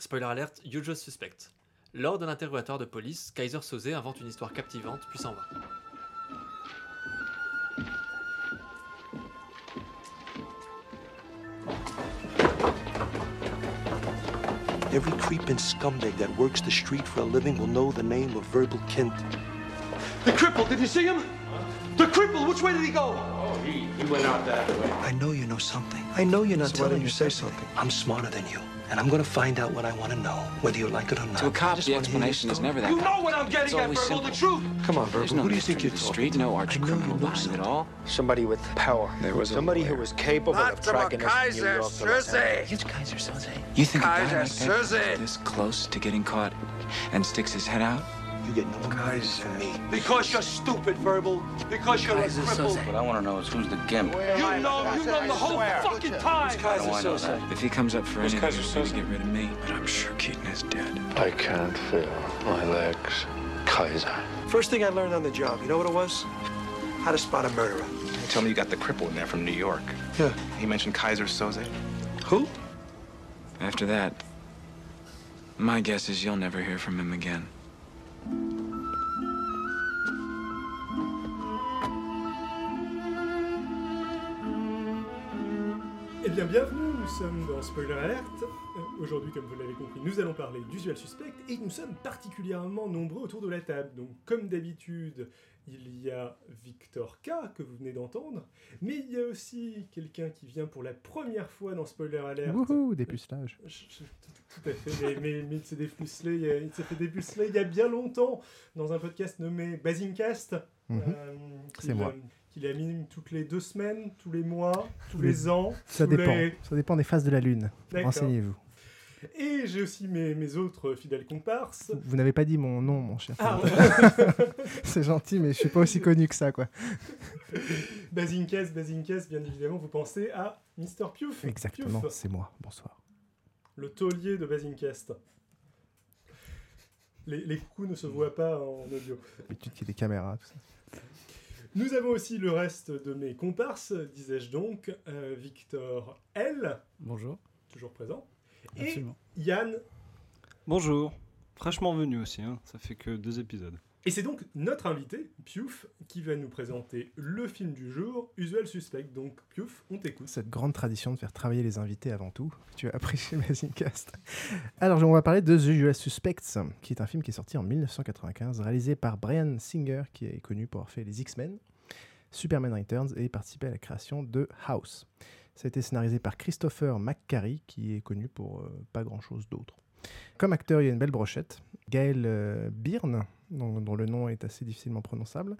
Spoiler alert, Usual Suspect. Lors d'un interrogatoire de police, Kaiser Soze invente une histoire captivante, puis s'en va. Every creeping scumbag that works the street for a living will know the name of Verbal Kint. The cripple, did you see him? The cripple, which way did he go? Oh, he, he went out that way. I know you know something. I know you're not So why telling don't you say something? I'm smarter than you. And I'm gonna find out what I want to know, whether you like it or not. To a I cop, the wanna hear your explanation is never that You know what I'm getting It's at, always Verbal, the truth. Come on, Verbal. No Who do you think you're the talking street, no arch you criminal know behind it all. Somebody with power. There was a Somebody who was capable of tracking us from New York to Los Angeles. It's Kaiser Soze. You think a guy Kaiser like that this close to getting caught and sticks his head out? You get no guys from me. Because you're stupid, Verbal. Because you're a cripple. What I want to know is who's the gimp. You know, you know the whole fucking time. How do I know that? If he comes up for Who's anything, Kaiser he's going to get rid of me. But I'm sure Keaton is dead. I can't feel my legs. Kaiser. First thing I learned on the job, you know what it was? How to spot a murderer. Tell me you got the cripple in there from New York. Yeah. He mentioned Kaiser Soze. Who? After that, my guess is you'll never hear from him again. Eh bien, bienvenue, nous sommes dans Spoiler Alert. Euh, Aujourd'hui, comme vous l'avez compris, nous allons parler d'Usual Suspect et nous sommes particulièrement nombreux autour de la table. Donc, comme d'habitude, il y a Victor K, que vous venez d'entendre, mais il y a aussi quelqu'un qui vient pour la première fois dans Spoiler Alert. Wouhou, dépucelage. Tout, tout à fait, mais, mais, mais il s'est dépucelé, il s'est fait dépuceler il y a bien longtemps dans un podcast nommé Basingcast. Mhm. euh, C'est moi. Qu'il anime toutes les deux semaines, tous les mois, tous les, ans. Ça dépend. les- Ça dépend des phases de la Lune. Renseignez-vous. Et j'ai aussi mes, mes autres fidèles comparses. Vous n'avez pas dit mon nom, mon cher. Ah, C'est gentil, mais je suis pas aussi connu que ça, quoi. Bazincast, Bazincast, bien évidemment, vous pensez à Mr. Piouf. Exactement, c'est moi. Bonsoir. le taulier de Bazincast. Les, les coups ne se voient pas en audio. D'habitude, il y a des caméras, tout ça. Nous avons aussi le reste de mes comparses, disais-je donc, euh, Victor L, Bonjour. toujours présent, Absolument. et Yann. Bonjour. Fraîchement venu aussi, hein. ça fait que deux épisodes. Et c'est donc notre invité, Piouf, qui va nous présenter le film du jour, Usual Suspect. Donc, Piouf, on t'écoute. Cette grande tradition de faire travailler les invités avant tout, tu as appris chez Basingcast. Alors, on va parler de The Usual Suspects, qui est un film qui est sorti en 1995, réalisé par Brian Singer, qui est connu pour avoir fait les X-Men, Superman Returns et participé à la création de House. Ça a été scénarisé par Christopher McQuarrie, qui est connu pour euh, pas grand-chose d'autre. Comme acteur, il y a une belle brochette. Gaël euh, Byrne, dont, le nom est assez difficilement prononçable.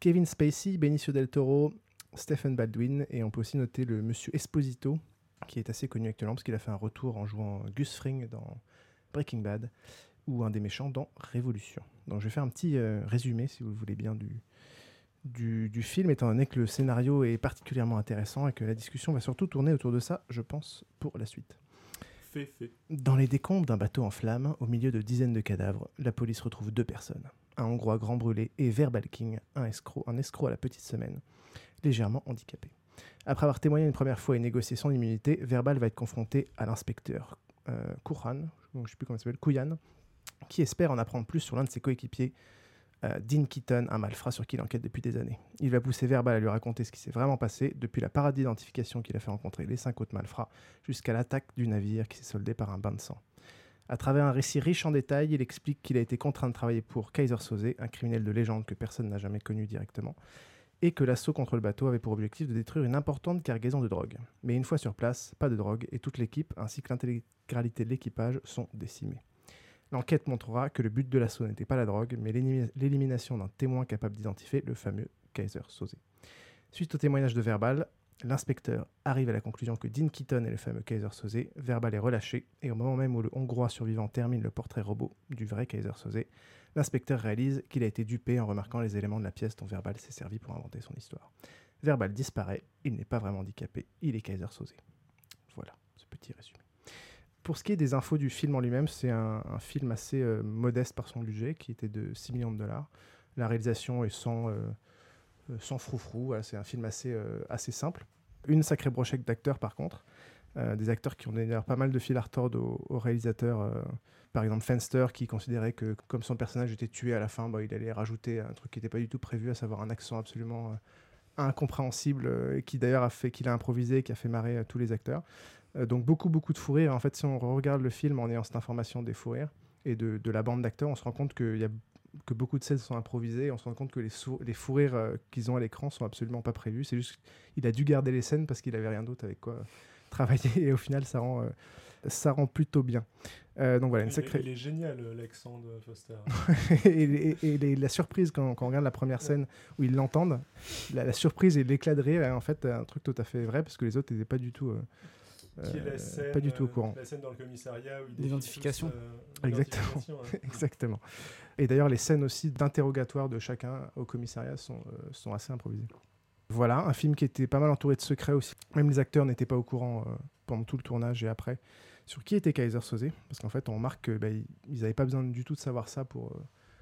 Kevin Spacey, Benicio del Toro, Stephen Baldwin, et on peut aussi noter le monsieur Esposito, qui est assez connu actuellement parce qu'il a fait un retour en jouant Gus Fring dans Breaking Bad, ou un des méchants dans Révolution. Donc je vais faire un petit euh, résumé, si vous le voulez bien, du, du, du film, étant donné que le scénario est particulièrement intéressant et que la discussion va surtout tourner autour de ça, je pense, pour la suite. Dans les décombres d'un bateau en flammes, au milieu de dizaines de cadavres, la police retrouve deux personnes. Un Hongrois grand brûlé et Verbal King, un escroc, un escroc à la petite semaine, légèrement handicapé. Après avoir témoigné une première fois et négocié son immunité, Verbal va être confronté à l'inspecteur euh, s'appelle, Kouyan, qui espère en apprendre plus sur l'un de ses coéquipiers, euh, Dean Keaton, un malfrat sur qui il enquête depuis des années. Il va pousser Verbal à lui raconter ce qui s'est vraiment passé, depuis la parade d'identification qu'il a fait rencontrer les cinq autres malfrats, jusqu'à l'attaque du navire qui s'est soldé par un bain de sang. À travers un récit riche en détails, il explique qu'il a été contraint de travailler pour Kaiser Soze, un criminel de légende que personne n'a jamais connu directement, et que l'assaut contre le bateau avait pour objectif de détruire une importante cargaison de drogue. Mais une fois sur place, pas de drogue, et toute l'équipe ainsi que l'intégralité de l'équipage sont décimés. L'enquête montrera que le but de l'assaut n'était pas la drogue, mais l'élim- l'élimination d'un témoin capable d'identifier le fameux Kaiser Soze. Suite au témoignage de Verbal, l'inspecteur arrive à la conclusion que Dean Keaton est le fameux Kaiser Soze. Verbal est relâché, et au moment même où le Hongrois survivant termine le portrait robot du vrai Kaiser Soze, l'inspecteur réalise qu'il a été dupé en remarquant les éléments de la pièce dont Verbal s'est servi pour inventer son histoire. Verbal disparaît, il n'est pas vraiment handicapé, il est Kaiser Soze. Voilà, ce petit résumé. Pour ce qui est des infos du film en lui-même, c'est un, film assez euh, modeste par son budget, qui était de 6 millions de dollars. La réalisation est sans, euh, euh, sans froufrou, c'est un film assez, euh, assez simple. Une sacrée brochette d'acteurs par contre. Des acteurs qui ont donné d'ailleurs pas mal de fil à retordre au, au réalisateur. par exemple, Fenster, qui considérait que comme son personnage était tué à la fin, bah, il allait rajouter un truc qui n'était pas du tout prévu, à savoir un accent absolument incompréhensible, et qui d'ailleurs a fait qu'il a improvisé, et qui a fait marrer tous les acteurs. Euh, donc beaucoup, beaucoup de fou rire. En fait, si on regarde le film en ayant cette information des fous rires et de, de la bande d'acteurs, on se rend compte qu'il y a que beaucoup de scènes sont improvisées. On se rend compte que les, les fous rires euh, qu'ils ont à l'écran sont absolument pas prévus. C'est juste qu'il a dû garder les scènes parce qu'il avait rien d'autre avec quoi travailler. Et au final, ça rend, euh, ça rend plutôt bien. Euh, donc voilà, une sacrée. Il est génial, de Foster. et, et- la surprise quand, quand on regarde la première scène où ils l'entendent, la, la surprise et l'éclat de rire est en fait un truc tout à fait vrai parce que les autres n'étaient pas du tout, Qui est euh, la scène, pas du tout au euh, courant. La scène dans le commissariat où il L'identification. euh, Exactement. l'identification, ouais. Exactement. Et d'ailleurs, les scènes aussi d'interrogatoire de chacun au commissariat sont, euh, sont assez improvisées. Voilà, un film qui était pas mal entouré de secrets aussi. Même les acteurs n'étaient pas au courant euh, pendant tout le tournage et après sur qui était Kaiser Soze? Parce qu'en fait, on remarque qu'ils n'avaient pas besoin du tout de savoir ça pour, euh,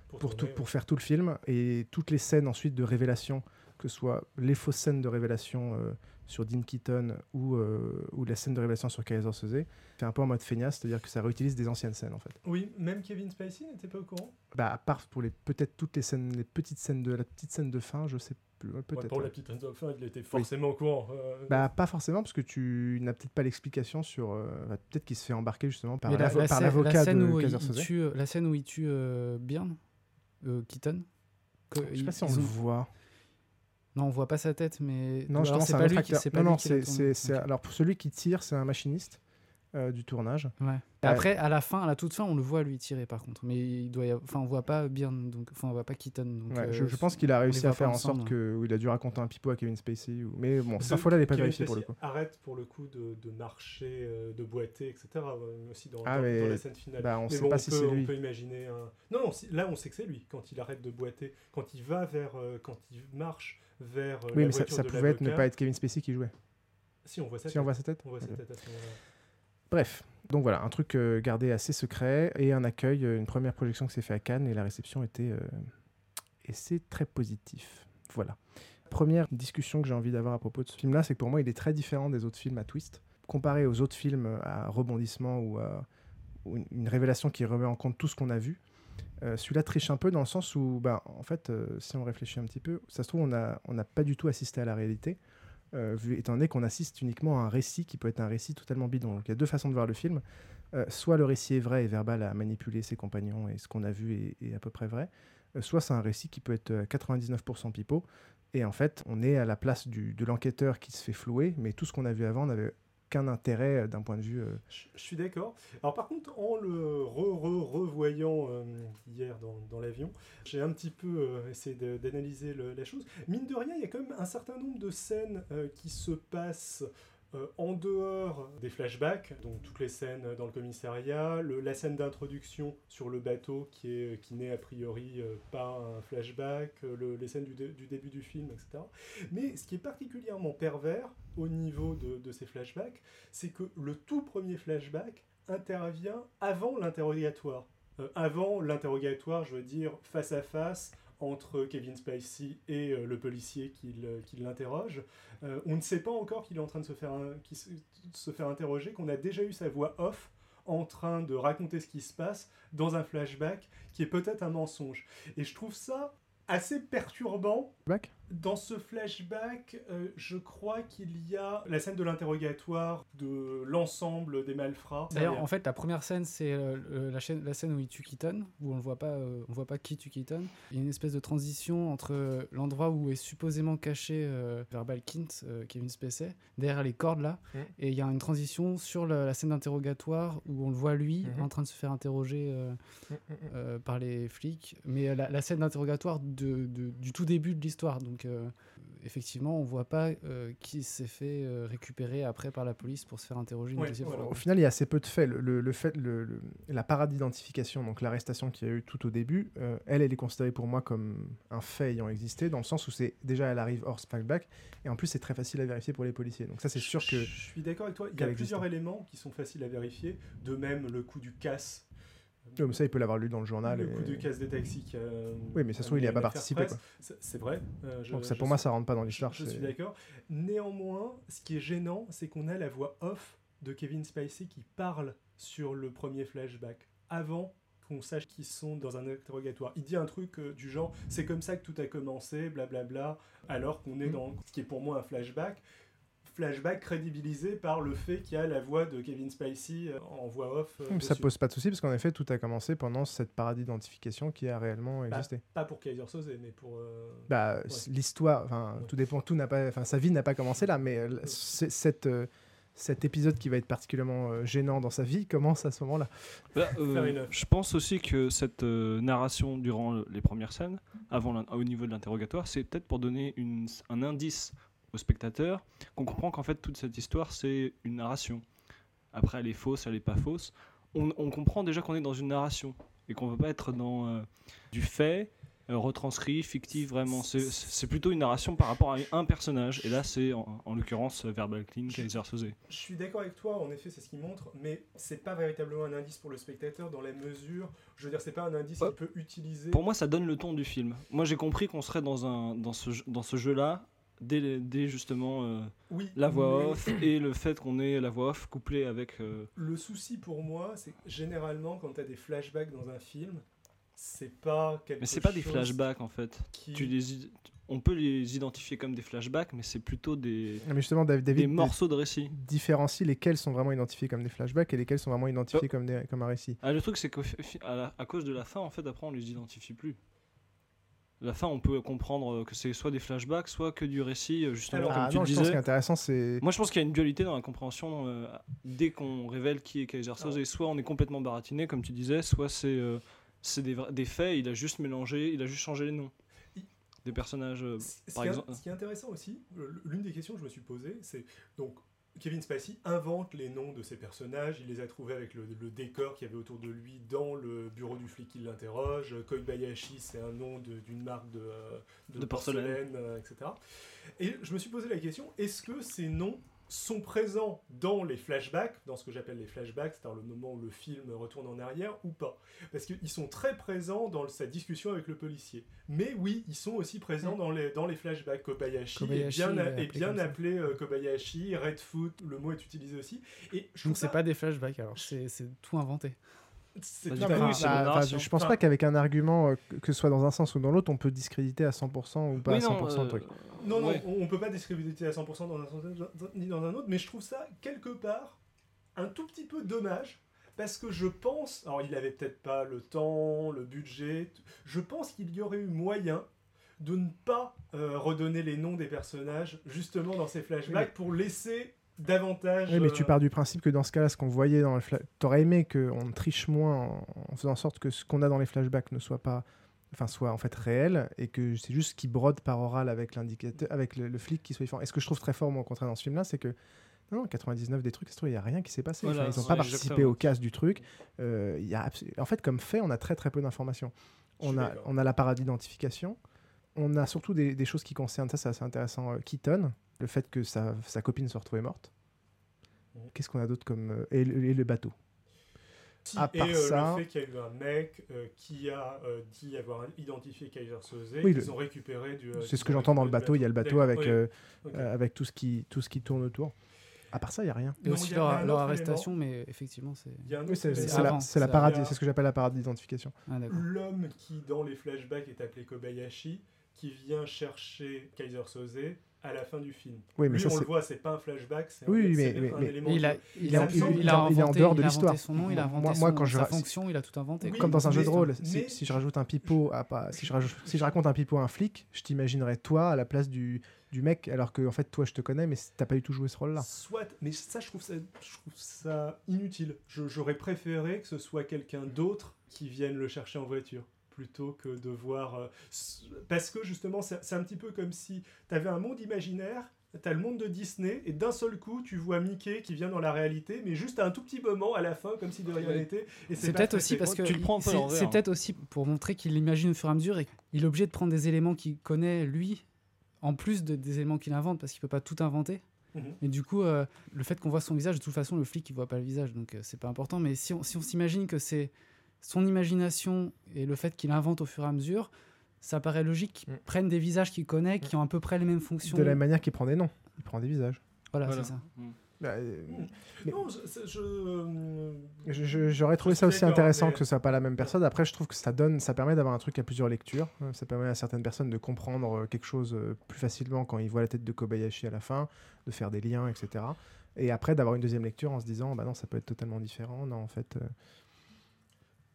Pour pour, tout, pour faire tout le film. Et toutes les scènes ensuite de révélation, que ce soit les fausses scènes de révélation euh, sur Dean Keaton ou, euh, ou la scène de révélation sur Kaiser Soze, fait un peu en mode feignasse, c'est-à-dire que ça réutilise des anciennes scènes en fait. Oui, même Kevin Spacey n'était pas au courant? Bah, à part pour les peut-être toutes les scènes, les petites scènes de la petite scène de fin, je sais plus, ouais, Ouais, peut-être. pour ouais. la petite scène de fin, il était forcément au courant. euh, Bah, pas forcément parce que tu n'as peut-être pas l'explication sur. euh, bah, peut-être qu'il se fait embarquer justement par Mais la, l'avo- la par scène- la l'avocat scène de où il- Kaiser il Soze. tue, euh, la scène où il tue euh, Byrne, euh, Keaton. que Je sais pas si on le ont- voit. Non, on voit pas sa tête, mais Non, justement, c'est un pas lui qui- pas Non, lui non, qui c'est, alors pour celui qui tire, c'est un machiniste euh, du tournage. Ouais. Euh, Après, à la fin, à la toute fin, on le voit lui tirer par contre, mais il doit, y avoir- enfin, on voit pas Byrne, donc, enfin, on voit pas Keaton. Donc, Ouais, euh, je, je pense qu'il a réussi à faire en sorte ouais. que où il a dû raconter un pipeau à Kevin Spacey. Ou... Mais bon, cette info-là, elle n'est pas Kevin vérifiée pour le coup. Arrête pour le coup de, de marcher, de boiter, etc. aussi dans, Ah, dans- mais dans la scène finale. bah, on Mais sait bon, pas on si c'est lui. On peut imaginer un. Non, non, là on sait que c'est lui quand il arrête de boiter, quand il va vers, euh, quand il marche vers. euh, Oui, la mais ça, pouvait être, ne pas être Kevin Spacey qui jouait. Si on voit sa Si tête. on voit sa tête On voit sa Ok. tête à ce moment-là. Bref, donc voilà, un truc euh, gardé assez secret et un accueil, euh, une première projection qui s'est fait à Cannes et la réception était euh, et c'est très positif. Voilà. Première discussion que j'ai envie d'avoir à propos de ce film-là, c'est que pour moi, il est très différent des autres films à twist. Comparé aux autres films à rebondissement ou à ou une révélation qui remet en compte tout ce qu'on a vu, euh, celui-là triche un peu dans le sens où, bah, en fait, euh, si on réfléchit un petit peu, ça se trouve, on n'a on pas du tout assisté à la réalité euh, vu, étant donné qu'on assiste uniquement à un récit qui peut être un récit totalement bidon. Donc il y a deux façons de voir le film. Soit le récit est vrai et verbal à manipuler ses compagnons et ce qu'on a vu est, à peu près vrai, soit c'est un récit qui peut être euh, 99% pipeau. Et en fait, on est à la place du, de l'enquêteur qui se fait flouer, mais tout ce qu'on a vu avant n'avait intérêt euh, d'un point de vue. euh, Je, suis d'accord. Alors par contre, en le re-re-revoyant euh, hier dans, dans l'avion, j'ai un petit peu essayé d'analyser la chose. Mine de rien, il y a quand même un certain nombre de scènes qui se passent euh, en dehors des flashbacks, donc toutes les scènes dans le commissariat, la scène d'introduction sur le bateau qui, qui n'est a priori euh, pas un flashback, euh, le- les scènes du, dé- du début du film, etc. Mais ce qui est particulièrement pervers au niveau de ces flashbacks, c'est que le tout premier flashback intervient avant l'interrogatoire. Euh, avant l'interrogatoire, je veux dire, face à face entre Kevin Spacey et euh, le policier qui, qui l'interroge. Euh, on ne sait pas encore qu'il est en train de se faire, un- se, faire interroger, qu'on a déjà eu sa voix off en train de raconter ce qui se passe dans un flashback qui est peut-être un mensonge. Et je trouve ça assez perturbant dans ce flashback, euh, je crois qu'il y a la scène de l'interrogatoire de l'ensemble des malfrats. D'ailleurs, en fait, la première scène, c'est euh, la, chaîne- la scène où il tue Keaton, où on ne voit pas, euh, on voit pas qui tue Keaton. Il y a une espèce de transition entre l'endroit où est supposément caché euh, Verbal Kint, euh, Kevin Spacey, derrière les cordes là, Mm. et il y a une transition sur la, la scène d'interrogatoire où on le voit lui Mhm. en train de se faire interroger euh, Mm, mm, par les flics, mais la, la scène d'interrogatoire de, de- du tout début de l'histoire. Donc, euh, effectivement, on voit pas euh, qui s'est fait euh, récupérer après par la police pour se faire interroger une Ouais, deuxième voilà. fois. Au final, il y a assez peu de faits. Le, le- le fait, le- le- la parade d'identification, donc l'arrestation qu'il y a eu tout au début, euh, elle, elle est considérée pour moi comme un fait ayant existé, dans le sens où c'est déjà elle arrive hors flashback, et en plus c'est très facile à vérifier pour les policiers. Donc ça, c'est sûr que Je suis d'accord avec toi. Il y a plusieurs existe. éléments qui sont faciles à vérifier. De même, le coup du casse. Oui, mais ça, il peut l'avoir lu dans le journal. Le et- coup du casse des taxis. Oui, mais ça se trouve, il amené y a pas participé. C'est- vrai. euh, je- Donc ça, je pour moi, suis- ça rentre pas dans Je, l'histoire. je suis d'accord. Néanmoins, ce qui est gênant, c'est qu'on a la voix off de Kevin Spacey qui parle sur le premier flashback, avant qu'on sache qu'ils sont dans un interrogatoire. Il dit un truc euh, du genre c'est comme ça que tout a commencé, blablabla, alors qu'on est Mm. dans ce qui est pour moi un flashback. Flashback crédibilisé par le fait qu'il y a la voix de Kevin Spacey euh, en voix off. euh, Ça dessus. pose pas de souci parce qu'en effet, tout a commencé pendant cette parade d'identification qui a réellement Bah, existé. pas pour Kaiser Soze, mais pour. euh, Bah, ouais. l'histoire, enfin, tout dépend, tout n'a pas, enfin, sa vie n'a pas commencé là, mais cette, euh, cet épisode qui va être particulièrement euh, gênant dans sa vie commence à ce moment-là. Bah, euh, je pense aussi que cette euh, narration durant le- les premières scènes, avant au niveau de l'interrogatoire, c'est peut-être pour donner une- un indice au spectateur qu'on comprend qu'en fait toute cette histoire c'est une narration. Après elle est fausse, elle est pas fausse. On, on comprend déjà qu'on est dans une narration et qu'on ne veut pas être dans euh, du fait euh, retranscrit, fictif vraiment. C'est- plutôt une narration par rapport à un personnage et là c'est en, en l'occurrence Verbal Clean, Kaiser Soze. Je suis d'accord avec toi, en effet, c'est ce qu'il montre, mais c'est pas véritablement un indice pour le spectateur dans la mesure. Je veux dire, c'est pas un indice Ouais. qu'il peut utiliser. Pour moi, ça donne le ton du film. Moi, j'ai compris qu'on serait dans, un, dans ce, dans ce jeu-là dès, dès justement euh, Oui, la voix mais- off et le fait qu'on ait la voix off couplée avec. euh, Le souci pour moi, c'est que généralement, quand tu as des flashbacks dans un film, c'est pas quelque Mais c'est pas des flashbacks en fait. qui- Tu les, on peut les identifier comme des flashbacks, mais c'est plutôt des, Mais justement, David, des morceaux de récit. différencie lesquels sont vraiment identifiés comme des flashbacks et lesquels sont vraiment identifiés comme, des, comme un récit. Ah, le truc, c'est qu'à à cause de la fin, en fait, après, on les identifie plus. La fin, on peut comprendre euh, que c'est soit des flashbacks, soit que du récit, euh, justement, Alors, comme ah tu non, le je pense disais. est intéressant, c'est. Moi, je pense qu'il y a une dualité dans la compréhension euh, dès qu'on révèle qui est Kaiser Soze. Soit on est complètement baratiné, comme tu disais, soit c'est euh, c'est des, faits, il a juste mélangé, il a juste changé les noms Il- des personnages. euh, Ce par qui, est- exemple. ce qui est intéressant aussi, l'une des questions que je me suis posée, c'est donc Kevin Spacey invente les noms de ses personnages, il les a trouvés avec le, le décor qu'il y avait autour de lui dans le bureau du flic qui l'interroge. Koibayashi, c'est un nom d'une marque de, euh, de De porcelaine. porcelaine, euh, etc. Et je me suis posé la question, est-ce que ces noms sont présents dans les flashbacks, dans ce que j'appelle les flashbacks, c'est-à-dire le moment où le film retourne en arrière, ou pas Parce qu'ils sont très présents dans sa discussion avec le policier. Mais oui, ils sont aussi présents dans, les, dans les flashbacks. Kobayashi, Kobayashi, est bien, est appelé bien euh, Kobayashi, Redfoot, le mot est utilisé aussi. Et je Donc c'est pas des flashbacks, alors c'est tout inventé. Oui, enfin, je pense Enfin- pas qu'avec un argument, euh, que- ce soit dans un sens ou dans l'autre, on peut discréditer à 100% ou pas Oui, à non, 100% le euh, truc. Non, non, ouais. on, on peut pas discréditer à 100% dans un sens ni dans un autre, mais je trouve ça quelque part un tout petit peu dommage parce que je pense, alors il avait peut-être pas le temps, le budget, je pense qu'il y aurait eu moyen de ne pas euh, redonner les noms des personnages justement dans ces flashbacks Oui, pour laisser davantage. Oui, mais tu euh, pars du principe que dans ce cas-là, ce qu'on voyait dans le flash... T'aurais aimé qu'on triche moins en, en faisant en sorte que ce qu'on a dans les flashbacks ne soit pas... Enfin, soit en fait réel et que c'est juste qu'il brode par oral avec l'indicateur, avec le, le flic qui soit différent. Et ce que je trouve très fort, moi, au contraire, dans ce film-là, c'est que non, non, 99 des trucs, ça se trouve, il n'y a rien qui s'est passé. Voilà, Enfin, ils n'ont pas participé au casse du truc. Euh, il y a abs- En fait, comme fait, on a très très peu d'informations. On a, on a la parade d'identification. On a surtout des, des choses qui concernent, ça c'est assez intéressant, euh, Keaton, le fait que sa, sa copine soit retrouvée morte. Qu'est-ce qu'on a d'autre comme... euh, et, le, et le bateau? Si, à et part euh, ça- le fait qu'il y a eu un mec euh, qui a euh, dit avoir identifié Kaiser Soze, Oui, ils le- ont récupéré du. euh, C'est ce que j'entends dans le bateau. Il y a le bateau avec, avec tout, ce qui, tout ce qui tourne autour. À part ça, il n'y a rien. Et aussi il y a- il y a leur, arrestation, mais effectivement, c'est. Oui, c'est la, c'est la parade, ce que j'appelle la parade d'identification. Ah. L'homme qui, dans les flashbacks, est appelé Kobayashi, qui vient chercher Kaiser Soze à la fin du film. Oui, mais Lui, ça, on c'est- le voit, c'est pas un flashback, c'est Oui, mais- un mais- élément Et il a, de- il, il a, est en- il, il est- a il est en inventé, dehors de il a l'histoire. inventé son nom, il a inventé moi, son- quand je sa fonction, il a tout inventé. Oui, Comme dans un jeu mais- de rôle, mais- si, si je rajoute un pipeau à pas, si je rajoute- si je raconte un pipeau à un flic, je t'imaginerais toi à la place du, du mec, alors que en fait toi je te connais, mais t'as pas du tout joué ce rôle-là. Soit, mais ça je trouve ça, je trouve ça inutile. J'aurais préféré que ce soit quelqu'un d'autre qui vienne le chercher en voiture plutôt que de voir. euh, parce que justement, c'est un petit peu comme si tu avais un monde imaginaire, tu as le monde de Disney, et d'un seul coup, tu vois Mickey qui vient dans la réalité, mais juste à un tout petit moment à la fin, comme si de rien n'était. et C'est peut-être aussi parce que tu le prends c'est hein. peut-être aussi pour montrer qu'il l'imagine au fur et à mesure et qu'il est obligé de prendre des éléments qu'il connaît lui en plus de, des éléments qu'il invente parce qu'il peut pas tout inventer. Mhm. Et du coup, euh, le fait qu'on voit son visage, de toute façon, le flic il voit pas le visage, donc euh, c'est pas important. Mais si on si on s'imagine que c'est son imagination et le fait qu'il invente au fur et à mesure, ça paraît logique qu'il Mm. prenne des visages qu'il connaît, qui ont à peu près les mêmes fonctions. De la même manière qu'il prend des noms, il prend des visages. Voilà, Voilà. c'est ça. Mm. Bah, euh, mais- Non, je- J'aurais trouvé je ça aussi intéressant mais- que ce soit pas la même personne. Après, je trouve que ça donne, ça permet d'avoir un truc à plusieurs lectures. Euh, Ça permet à certaines personnes de comprendre euh, quelque chose euh, plus facilement quand ils voient la tête de Kobayashi à la fin, de faire des liens, etc. Et après, d'avoir une deuxième lecture en se disant, bah non, ça peut être totalement différent. Non, en fait, euh,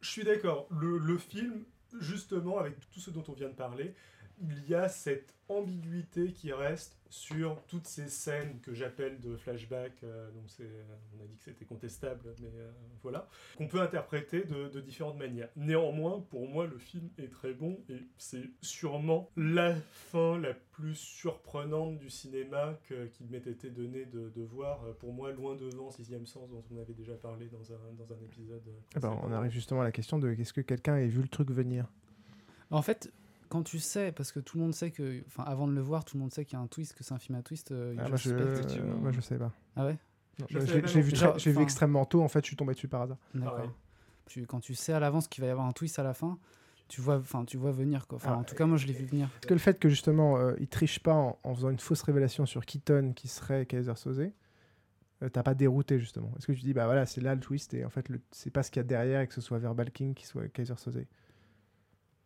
Je suis d'accord. Le, le film, justement, avec tout ce dont on vient de parler, il y a cette ambiguïté qui reste sur toutes ces scènes que j'appelle de flashback. euh, donc c'est, on a dit que c'était contestable, mais euh, voilà, qu'on peut interpréter de, de différentes manières. Néanmoins, pour moi, le film est très bon et c'est sûrement la fin la plus surprenante du cinéma que- qu'il m'ait été donné de, de voir. Euh, Pour moi, loin devant Sixième Sens, dont on avait déjà parlé dans un, dans un épisode. euh, eh ben, on arrive justement à la question de est-ce que quelqu'un ait vu le truc venir? En fait, quand tu sais, parce que tout le monde sait que, enfin, avant de le voir, tout le monde sait qu'il y a un twist, que c'est un film à twist. euh, Ah, moi, je, Suspect. effectivement. moi, je sais pas. Ah ouais? Bah, l'ai non vu, j'ai vu extrêmement tôt. En fait, je suis tombé dessus par hasard. D'accord. Tu, quand tu sais à l'avance qu'il va y avoir un twist à la fin, tu vois, enfin, tu vois venir quoi. Enfin, Ah, en tout cas, moi, je l'ai vu venir. Est-ce que le fait que justement euh, il triche pas en, en faisant une fausse révélation sur Keaton qui serait Kaiser Soze, euh, t'as pas dérouté justement Est-ce que tu dis bah voilà c'est là le twist et en fait c'est pas ce qu'il y a derrière et que ce soit Verbal King qui soit Kaiser Soze?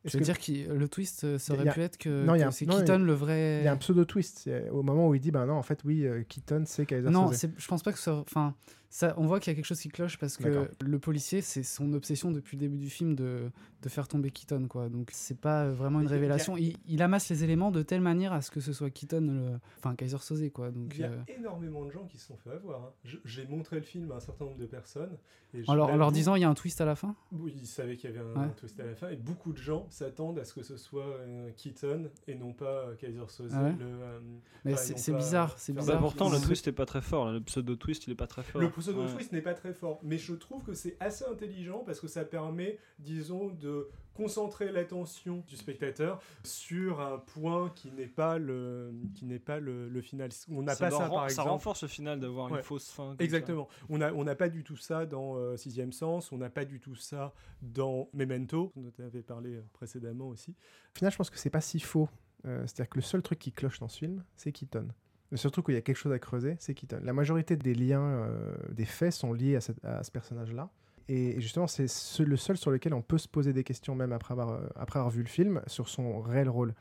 Je veux dire que le twist euh, ça aurait a- pu être que, Non, que un- c'est non, a- Keaton le vrai. il y a un pseudo twist au moment où il dit bah non en fait oui euh, Keaton c'est Kaiser Non, je pense pas que ça. Enfin, ça, on voit qu'il y a quelque chose qui cloche parce que le policier, c'est son obsession depuis le début du film de, de faire tomber Keaton, quoi. Donc c'est pas euh, vraiment une révélation. Il, il amasse les éléments de telle manière à ce que ce soit Keaton, le... enfin Kaiser Soze, quoi. Donc Il y a euh, énormément de gens qui se sont fait avoir. hein. J'ai montré le film à un certain nombre de personnes. Et en, leur, en leur j'avoue- disant il y a un twist à la fin? Oui, ils savaient qu'il y avait un, Ouais. un twist à la fin. Et beaucoup de gens s'attendent à ce que ce soit euh, Keaton et non pas euh, Kaiser Soze. Ah ouais le, euh, Mais c'est bizarre, c'est Bah, bizarre. pourtant, le twist est pas très fort. là. Le pseudo twist, il est pas très fort. Le pseudo Ouais. twist n'est pas très fort, mais je trouve que c'est assez intelligent parce que ça permet, disons, de concentrer l'attention du spectateur sur un point qui n'est pas le qui n'est pas le, le final. On n'a ça, pas ça ça renforce le final d'avoir Ouais. une fausse fin. ça. Exactement. On n'a on n'a pas du tout ça dans euh, Sixième Sens, on n'a pas du tout ça dans Memento, dont on avait parlé euh, précédemment aussi. Au final je pense que c'est pas si faux. Euh, C'est-à-dire que le seul truc qui cloche dans ce film c'est Keaton. Le seul truc où il y a quelque chose à creuser c'est Keaton. La majorité des liens euh, des faits sont liés à, cette- à ce personnage-là. Et justement, c'est ce- le seul sur lequel on peut se poser des questions, même après avoir, euh, après avoir vu le film, sur son réel rôle.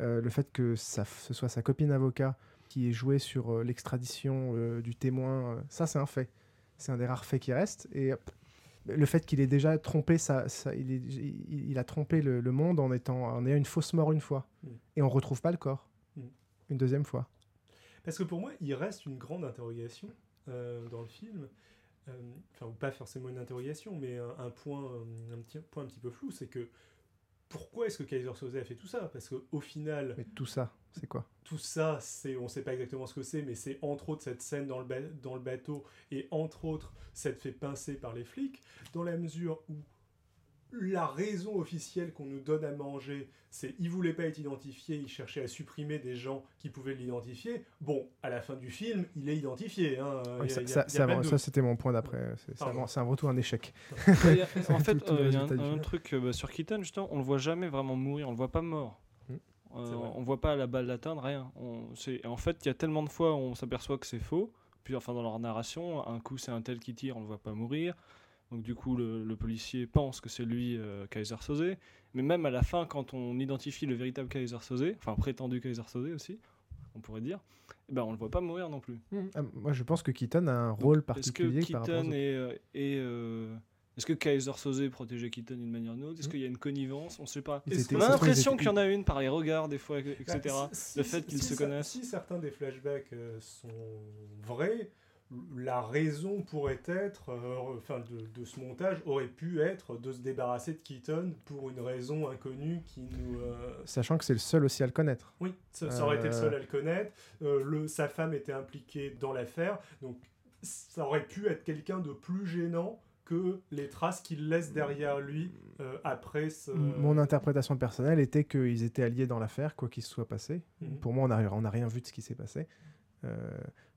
Euh, le fait que ça, ce soit sa copine avocat qui ait joué sur euh, l'extradition du témoin, ça c'est un fait. C'est un des rares faits qui reste. Et le fait qu'il ait déjà trompé, il, est- il- il a trompé le, le monde en, étant, en ayant une fausse mort une fois. Mm. Et on retrouve pas le corps. Mm. Une deuxième fois. Parce que pour moi, il reste une grande interrogation euh, dans le film. Euh, Enfin, ou pas forcément une interrogation, mais un, un point, euh, un petit point un petit peu flou, c'est que pourquoi est-ce que Kaiser Soze a fait tout ça? Parce qu'au final, Mais tout ça, c'est quoi? tout ça, c'est, on sait pas exactement ce que c'est, mais c'est entre autres cette scène dans le, ba- dans le bateau et entre autres cette fait pincer par les flics, dans la mesure où la raison officielle qu'on nous donne à manger, c'est il voulait pas être identifié, il cherchait à supprimer des gens qui pouvaient l'identifier. Bon, à la fin du film, il est identifié. Hein, Ouais, y a- ça, c'était mon point d'après. C'est avant tout un échec. En fait, euh, y a un, un truc euh, bah, sur Keaton, justement, on le voit jamais vraiment mourir, on le voit pas mort. Mm. Euh, on voit pas la balle l'atteindre, rien. On, en fait, il y a tellement de fois où on s'aperçoit que c'est faux. Puis, enfin, dans leur narration, un coup c'est un tel qui tire, on le voit pas mourir. Donc, du coup, le, le policier pense que c'est lui, euh, Kaiser Soze. Mais même à la fin, quand on identifie le véritable Kaiser Soze, enfin prétendu Kaiser Soze aussi, on pourrait dire, eh ben, on le voit pas mourir non plus. Ah, moi, je pense que Keaton a un rôle Est-ce que particulier par rapport aux est, euh, est, euh, est-ce que Kaiser Soze protégeait Keaton d'une manière ou d'une autre? Est-ce Mm. qu'il y a une connivence? On sait pas. Étaient- On a l'impression étaient- qu'il y en a une par les regards des fois, etc. Bah, si- le si- fait qu'ils si se ça- connaissent? Si certains des flashbacks euh, sont vrais, la raison pourrait être, euh, enfin, de, de ce montage aurait pu être de se débarrasser de Keaton pour une raison inconnue qui nous. euh, Sachant que c'est le seul aussi à le connaître. Oui, ça, ça aurait été le seul à le connaître. Euh, le, sa femme était impliquée dans l'affaire, donc ça aurait pu être quelqu'un de plus gênant que les traces qu'il laisse derrière lui euh, après ce. Mon interprétation personnelle était qu'ils étaient alliés dans l'affaire, quoi qu'il se soit passé. Mhm. Pour moi, on n'a on rien vu de ce qui s'est passé. Euh,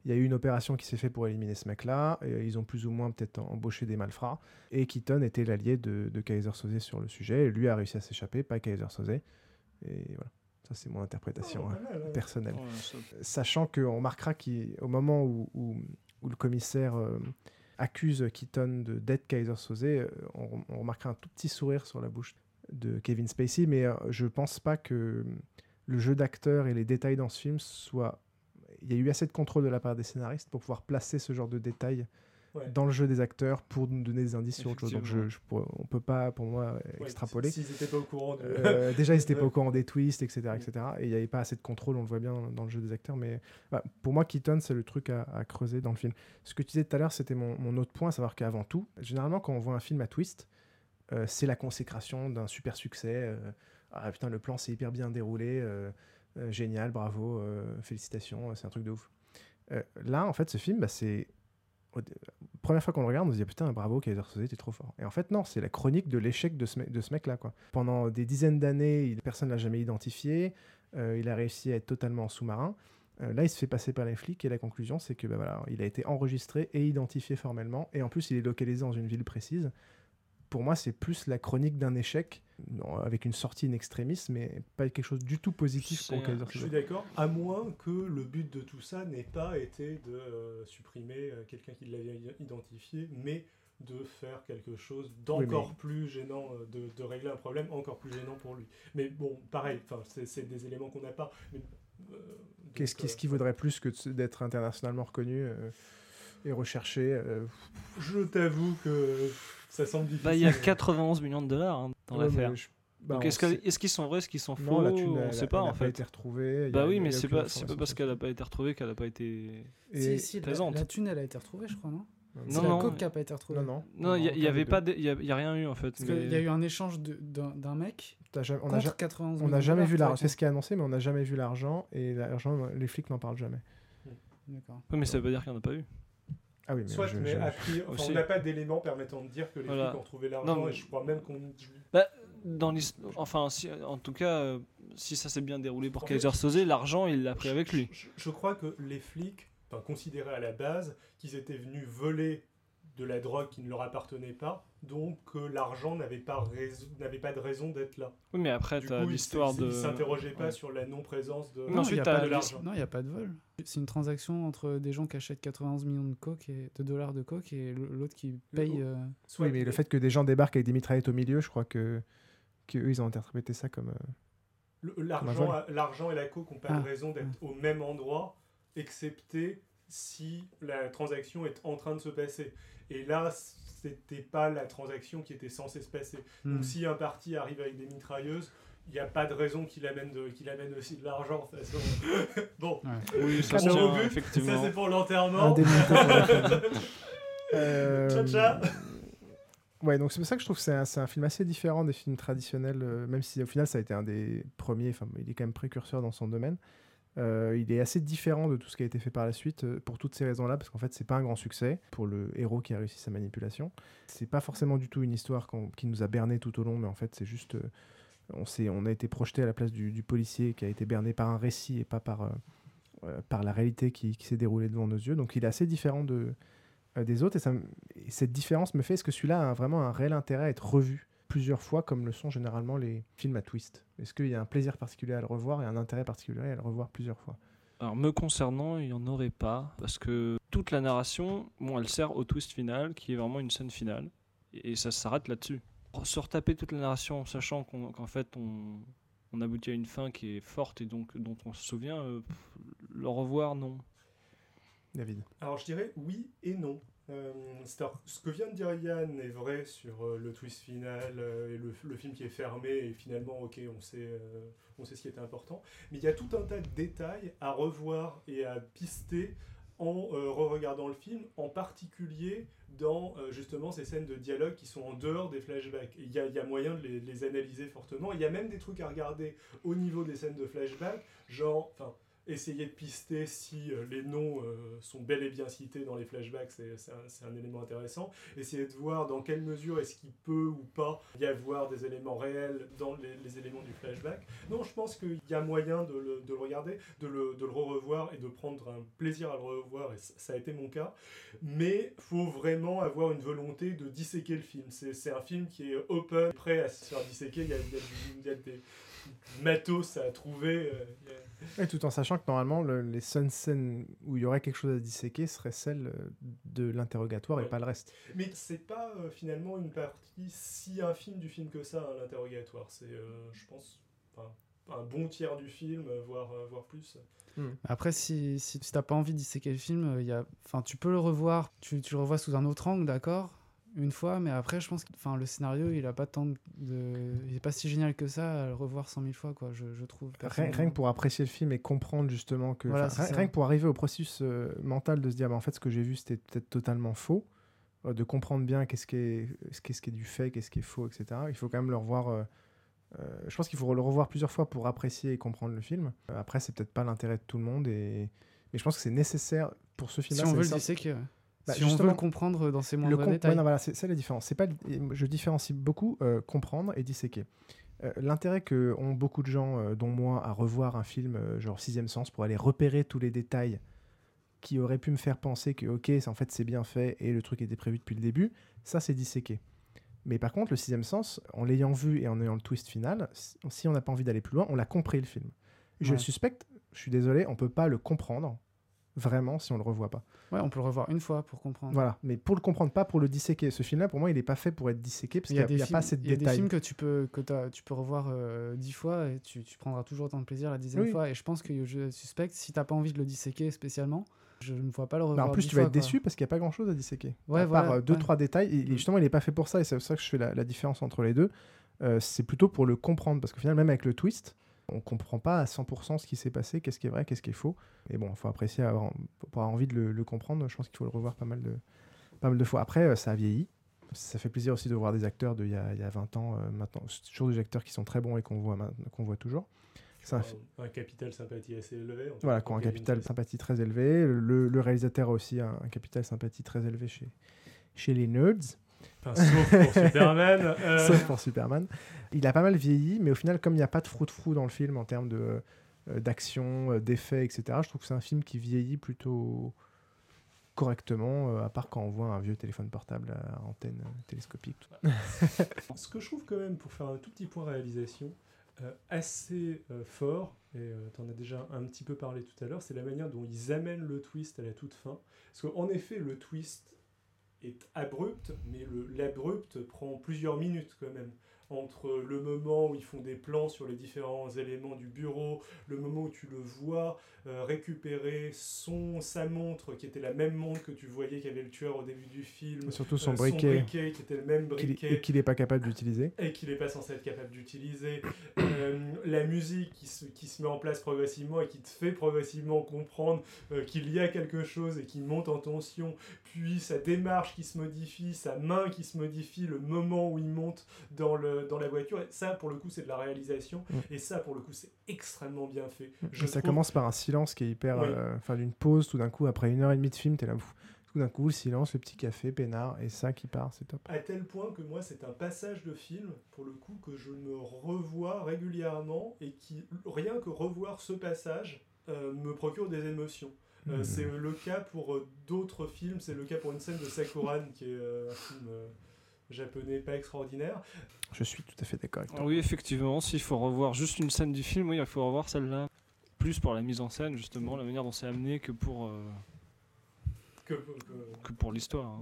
Il y a eu une opération qui s'est faite pour éliminer ce mec-là. et ils ont plus ou moins peut-être embauché des malfrats. Et Keaton était l'allié de, de Kaiser Soze sur le sujet. Et lui a réussi à s'échapper, pas Kaiser Soze. Et voilà. Ça, c'est mon interprétation Oh, ouais. personnelle. Ça- Sachant qu'on remarquera qu'au moment où, où où le commissaire euh, accuse Keaton de d'être Kaiser Soze, euh, on, on remarquera un tout petit sourire sur la bouche de Kevin Spacey, mais euh, je pense pas que le jeu d'acteur et les détails dans ce film soient. Il y a eu assez de contrôle de la part des scénaristes pour pouvoir placer ce genre de détails Ouais. dans le jeu des acteurs pour nous donner des indices sur autre chose. Donc je, je pourrais- on peut pas, pour moi, Ouais, extrapoler. S'ils n'étaient pas au courant de. Euh, déjà, ils n'étaient pas au courant des twists, etc. etc. et il n'y avait pas assez de contrôle, on le voit bien dans le jeu des acteurs. Mais bah, pour moi, Keaton, c'est le truc à, à creuser dans le film. Ce que tu disais tout à l'heure, c'était mon, mon autre point, à savoir qu'avant tout, généralement, quand on voit un film à twist, euh, c'est la consécration d'un super succès. euh, ah putain, le plan s'est hyper bien déroulé, génial, bravo, euh, félicitations, c'est un truc de ouf. Euh, là, en fait, ce film, bah, c'est. Première fois qu'on le regarde, on se dit ah, putain, bravo, Kaiser Soze, t'es trop fort. Et en fait, non, c'est la chronique de l'échec de ce, mec-là. quoi. Pendant des dizaines d'années, personne ne l'a jamais identifié. euh, il a réussi à être totalement en sous-marin. Euh, là, il se fait passer par les flics et la conclusion, c'est que bah, voilà, il a été enregistré et identifié formellement. Et en plus, il est localisé dans une ville précise. Pour moi, c'est plus la chronique d'un échec, non, avec une sortie in extremis, mais pas quelque chose du tout positif pour Kaiser Je suis d'accord, à moins que le but de tout ça n'ait pas été de euh, supprimer euh, quelqu'un qui l'avait i- identifié, mais de faire quelque chose d'encore Oui, plus gênant, euh, de, de régler un problème encore plus gênant pour lui. Mais bon, pareil, enfin, c'est des éléments qu'on n'a pas. mais, euh, Qu'est-ce qui, euh, vaudrait plus que d'être internationalement reconnu euh, et recherché euh, Je t'avoue que ça semble difficile. Bah, il y a 91 millions de dollars hein, dans ouais, l'affaire. je- bah, Donc on est-ce que- sait- est-ce qu'ils sont vrais, est-ce qu'ils sont faux Non, la thune, On elle- sait elle pas n'a en pas fait. été retrouvée. il Bah a- oui, il mais a c'est pas, c'est pas parce qu'elle a sur pas été retrouvée qu'elle a pas été. Et- Si, si, la, présente. la thune, elle a été retrouvée, je crois, non Non, C'est non, la non. coque qui a pas été retrouvée. Non, non. Non, il y, a- il y aucun avait pas, il y a, il y a rien eu en fait. Parce qu'il y a eu un échange de- d'un d'un mec jamais- on n'a contre ja- 91 on millions n'a de jamais dollars vu l'argent. a C'est ce qui est annoncé, mais on n'a jamais vu l'argent. Et l'argent, les flics n'en parlent jamais. D'accord. Oui, mais ça veut pas dire qu'il n'y en a pas eu. Ah oui, mais Soit, je- mais je- a enfin, on n'a pas d'éléments permettant de dire que les Voilà. flics ont trouvé l'argent, et je crois même qu'on. Bah, dans enfin, si, en tout cas, euh, si ça s'est bien déroulé pour Kaiser Soze, l'argent il l'a pris avec lui. Je, je crois que les flics enfin, considéraient à la base qu'ils étaient venus voler de la drogue qui ne leur appartenait pas, donc que l'argent n'avait pas, n'avait pas de raison d'être là. Oui, mais après, coup, ils l'histoire de. Ils s'interrogeaient pas Ouais. sur la non-présence de, Non, ensuite, il a n'y a pas de vol. C'est une transaction entre des gens qui achètent 91 millions de, coke et, de dollars de coke et l'autre qui paye. euh, Soit Oui, mais le fait que des gens débarquent avec des mitraillettes au milieu, je crois que qu'eux, ils ont interprété ça comme. euh, l'argent, et la coke n'ont pas Ah. de raison d'être au même endroit, excepté si la transaction est en train de se passer. Et là, c'était pas la transaction qui était censée se passer. hmm. Donc si un parti arrive avec des mitrailleuses, il n'y a pas de raison qu'il amène, de, qu'il amène aussi de l'argent. de toute façon. bon, Oui, ça but, effectivement. c'est pour l'enterrement. Euh, Ciao, ciao. Ouais, donc c'est pour ça que je trouve que c'est un, c'est un film assez différent des films traditionnels, euh, même si au final ça a été un des premiers, enfin il est quand même précurseur dans son domaine. Euh, il est assez différent de tout ce qui a été fait par la suite euh, pour toutes ces raisons-là, parce qu'en fait c'est pas un grand succès pour le héros qui a réussi sa manipulation. C'est pas forcément du tout une histoire qui nous a berné tout au long, mais en fait c'est juste, euh, on, on a été projeté à la place du, policier qui a été berné par un récit et pas par, par la réalité qui, s'est déroulée devant nos yeux. Donc il est assez différent de, des autres et, et cette différence me fait est-ce que celui-là a vraiment un réel intérêt à être revu? Plusieurs fois comme le sont généralement les films à twist Est-ce qu'il y a un plaisir particulier à le revoir et un intérêt particulier à le revoir plusieurs fois? Alors, me concernant, il n'y en aurait pas. Parce que toute la narration, bon, elle sert au twist final, qui est vraiment une scène finale. Et ça s'arrête là-dessus. Se retaper toute la narration en sachant qu'en fait, on, on aboutit à une fin qui est forte et donc dont on se souvient, euh, pff, le revoir, non. David Alors je dirais oui et non. Euh, ce que vient de dire Yann est vrai sur euh, le twist final euh, et le, le film qui est fermé et finalement ok on sait, euh, on sait ce qui était important. Mais il y a tout un tas de détails à revoir et à pister en re-regardant le film, en particulier dans justement ces scènes de dialogue qui sont en dehors des flashbacks. Il y y a moyen de les, analyser fortement. Il y a même des trucs à regarder au niveau des scènes de flashback, genre, essayer de pister si euh, les noms euh, sont bel et bien cités dans les flashbacks, c'est un, un élément intéressant. Essayer de voir dans quelle mesure est-ce qu'il peut ou pas y avoir des éléments réels dans les, éléments du flashback. Non, je pense qu'il y a moyen de le, de le regarder, de le, de le re-revoir et de prendre un plaisir à le revoir, et ça, a été mon cas. Mais faut vraiment avoir une volonté de disséquer le film. C'est un film qui est open, prêt à se faire disséquer. Il y a, il y a il des matos à trouver. euh, il Et tout en sachant que normalement, le- les seules scènes où il y aurait quelque chose à disséquer seraient celles euh, de l'interrogatoire et pas le reste. Mais c'est pas euh, finalement une partie si infime du film que ça, hein, l'interrogatoire. C'est, euh, je pense, un bon tiers du film, voire, euh, voire plus. Après, si, si, si t'as pas envie de disséquer le film, il y a... enfin, tu peux le revoir, tu, tu le revois sous un autre angle, d'accord? Une fois, mais après, je pense que enfin, le scénario, il a pas tant de. Il est pas si génial que ça à le revoir cent mille fois, quoi, je, je trouve. Rien, rien que pour apprécier le film et comprendre justement que. Voilà, rien, que pour arriver au processus euh, mental de se dire, bah, en fait, ce que j'ai vu, c'était peut-être totalement faux, euh, de comprendre bien qu'est-ce qui est, ce qu'est- ce qui est du fait, qu'est-ce qui est faux, etc. Il faut quand même le revoir. euh, je pense qu'il faut le revoir plusieurs fois pour apprécier et comprendre le film. Après, c'est peut-être pas l'intérêt de tout le monde, et... mais je pense que c'est nécessaire pour ce Si film-là. on c'est veut le disséquer. Bah, si on veut le comprendre dans le moindres ouais, détails. non, voilà, c'est ça la différence. C'est pas, le- je différencie beaucoup euh, comprendre et disséquer. Euh, L'intérêt que ont beaucoup de gens, euh, dont moi, à revoir un film genre Sixième Sens pour aller repérer tous les détails qui auraient pu me faire penser que ok, c'est- en fait c'est bien fait et le truc était prévu depuis le début, ça c'est disséqué. Mais par contre, le Sixième Sens, en l'ayant vu et en ayant le twist final, si- si on n'a pas envie d'aller plus loin, on l'a compris le film. Je Ouais. le suspecte, je suis désolé, on peut pas le comprendre vraiment si on le revoit pas. Ouais, on peut le revoir une fois pour comprendre. Voilà, mais pour le comprendre, pas pour le disséquer. Ce film-là, pour moi, il n'est pas fait pour être disséqué parce Il qu'il a, n'y a, y a films, pas assez de il y a des détails. films que tu peux, que tu peux revoir euh, dix fois et tu, tu prendras toujours autant de plaisir la dixième Oui. fois. Et je pense que je suspecte, si t'as pas envie de le disséquer spécialement, je ne vois pas le Mais revoir en plus, tu vas fois, être quoi. déçu parce qu'il n'y a pas grand-chose à disséquer. Ouais, à part voilà, euh, deux, ouais. trois détails. Et, et justement, il n'est pas fait pour ça et c'est pour ça que je fais la, la différence entre les deux. Euh, c'est plutôt pour le comprendre parce qu'au final, même avec le twist, on comprend pas à 100% ce qui s'est passé, qu'est-ce qui est vrai, qu'est-ce qui est faux. Et bon, il faut apprécier, avoir, pour avoir envie de le, le comprendre, je pense qu'il faut le revoir pas mal de, pas mal de fois. Après, euh, ça a vieilli. Ça fait plaisir aussi de voir des acteurs d'il y a, il y a 20 ans euh, maintenant. C'est toujours des acteurs qui sont très bons et qu'on voit, qu'on voit toujours. C'est un, Un, capital sympathie assez élevé. en voilà, qui ont un capital sympathie très élevé. Le, le réalisateur a aussi un, un capital sympathie très élevé chez, chez les nerds. Enfin, sauf pour Superman, euh. Sauf pour Superman. Il a pas mal vieilli, mais au final, comme il n'y a pas de frou-frou dans le film en termes de, euh, d'action, euh, d'effets, etc., je trouve que c'est un film qui vieillit plutôt correctement, euh, à part quand on voit un vieux téléphone portable à antenne télescopique. Ce que je trouve quand même, pour faire un tout petit point réalisation, assez fort, et tu en as déjà un petit peu parlé tout à l'heure, c'est la manière dont ils amènent le twist à la toute fin. Parce qu'en effet, le twist est abrupt, mais l'abrupt prend plusieurs minutes quand même. Entre le moment où ils font des plans sur les différents éléments du bureau, le moment où tu le vois euh, récupérer son, sa montre, qui était la même montre que tu voyais qu'avait le tueur au début du film, Et surtout son euh, briquet. qui était le même Qu'il- briquet et qu'il n'est pas capable d'utiliser. et qu'il n'est pas censé être capable d'utiliser. Euh, la musique qui se, qui se met en place progressivement et qui te fait progressivement comprendre qu'il y a quelque chose et qui monte en tension. Puis sa démarche qui se modifie, sa main qui se modifie, le moment où il monte dans, le, dans la voiture. Et ça, pour le coup, c'est de la réalisation. Mm. Et ça, pour le coup, c'est extrêmement bien fait. Et ça trouve- commence par un silence qui est hyper. Oui. euh, Enfin, d'une pause, tout d'un coup, après une heure et demie de film, t'es là. Tout d'un coup, le silence, le petit café, peinard, et ça qui part, c'est top. À tel point que moi, c'est un passage de film, pour le coup, que je me revois régulièrement et qui, rien que revoir ce passage, euh, me procure des émotions. Euh, Mhm. C'est le cas pour euh, d'autres films, c'est le cas pour une scène de Sakuran, qui est euh, un film euh, japonais pas extraordinaire. Je suis tout à fait d'accord avec toi. Ah oui, effectivement, s'il faut revoir juste une scène du film, oui, il faut revoir celle-là. Plus pour la mise en scène, justement, la manière dont c'est amené que pour, euh, Que, que- que pour l'histoire. hein.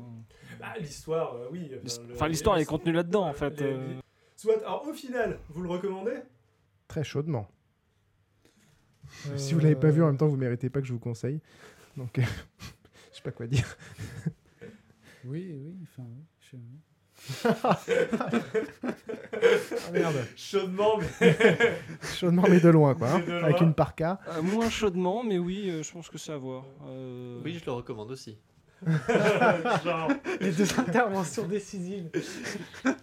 Bah, l'histoire, euh, oui. Enfin, l'histoire, elle est les- contenue là-dedans, en fait. les- euh. les- Soit, alors au final, vous le recommandez? Très chaudement. Euh, Si vous l'avez pas vu en même temps, vous méritez pas que je vous conseille. Donc, euh, je sais pas quoi dire. Oui, oui, enfin, oui. je- Ah, merde. Chaudement, mais. Chaudement, mais de loin, quoi. hein, de avec loin. une parka. Euh, moins chaudement, mais oui, euh, je pense que c'est à voir. Euh, Oui, je le recommande aussi. Genre. Les deux interventions décisives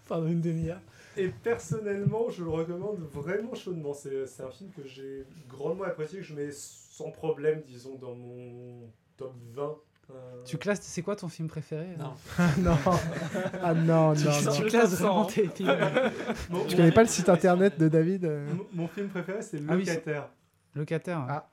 pendant une demi-heure. Et personnellement, je le recommande vraiment chaudement. C'est c'est un film que j'ai grandement apprécié, que je mets sans problème, disons, dans mon top 20. Euh, Tu classes, c'est quoi ton film préféré Non. Ah non. Ah non, Tu, non, tu non. classes vraiment tes films. Tu connais pas le site internet de David euh mon- mon film préféré, c'est Ah oui, Locataire. Locataire. hein. Ah.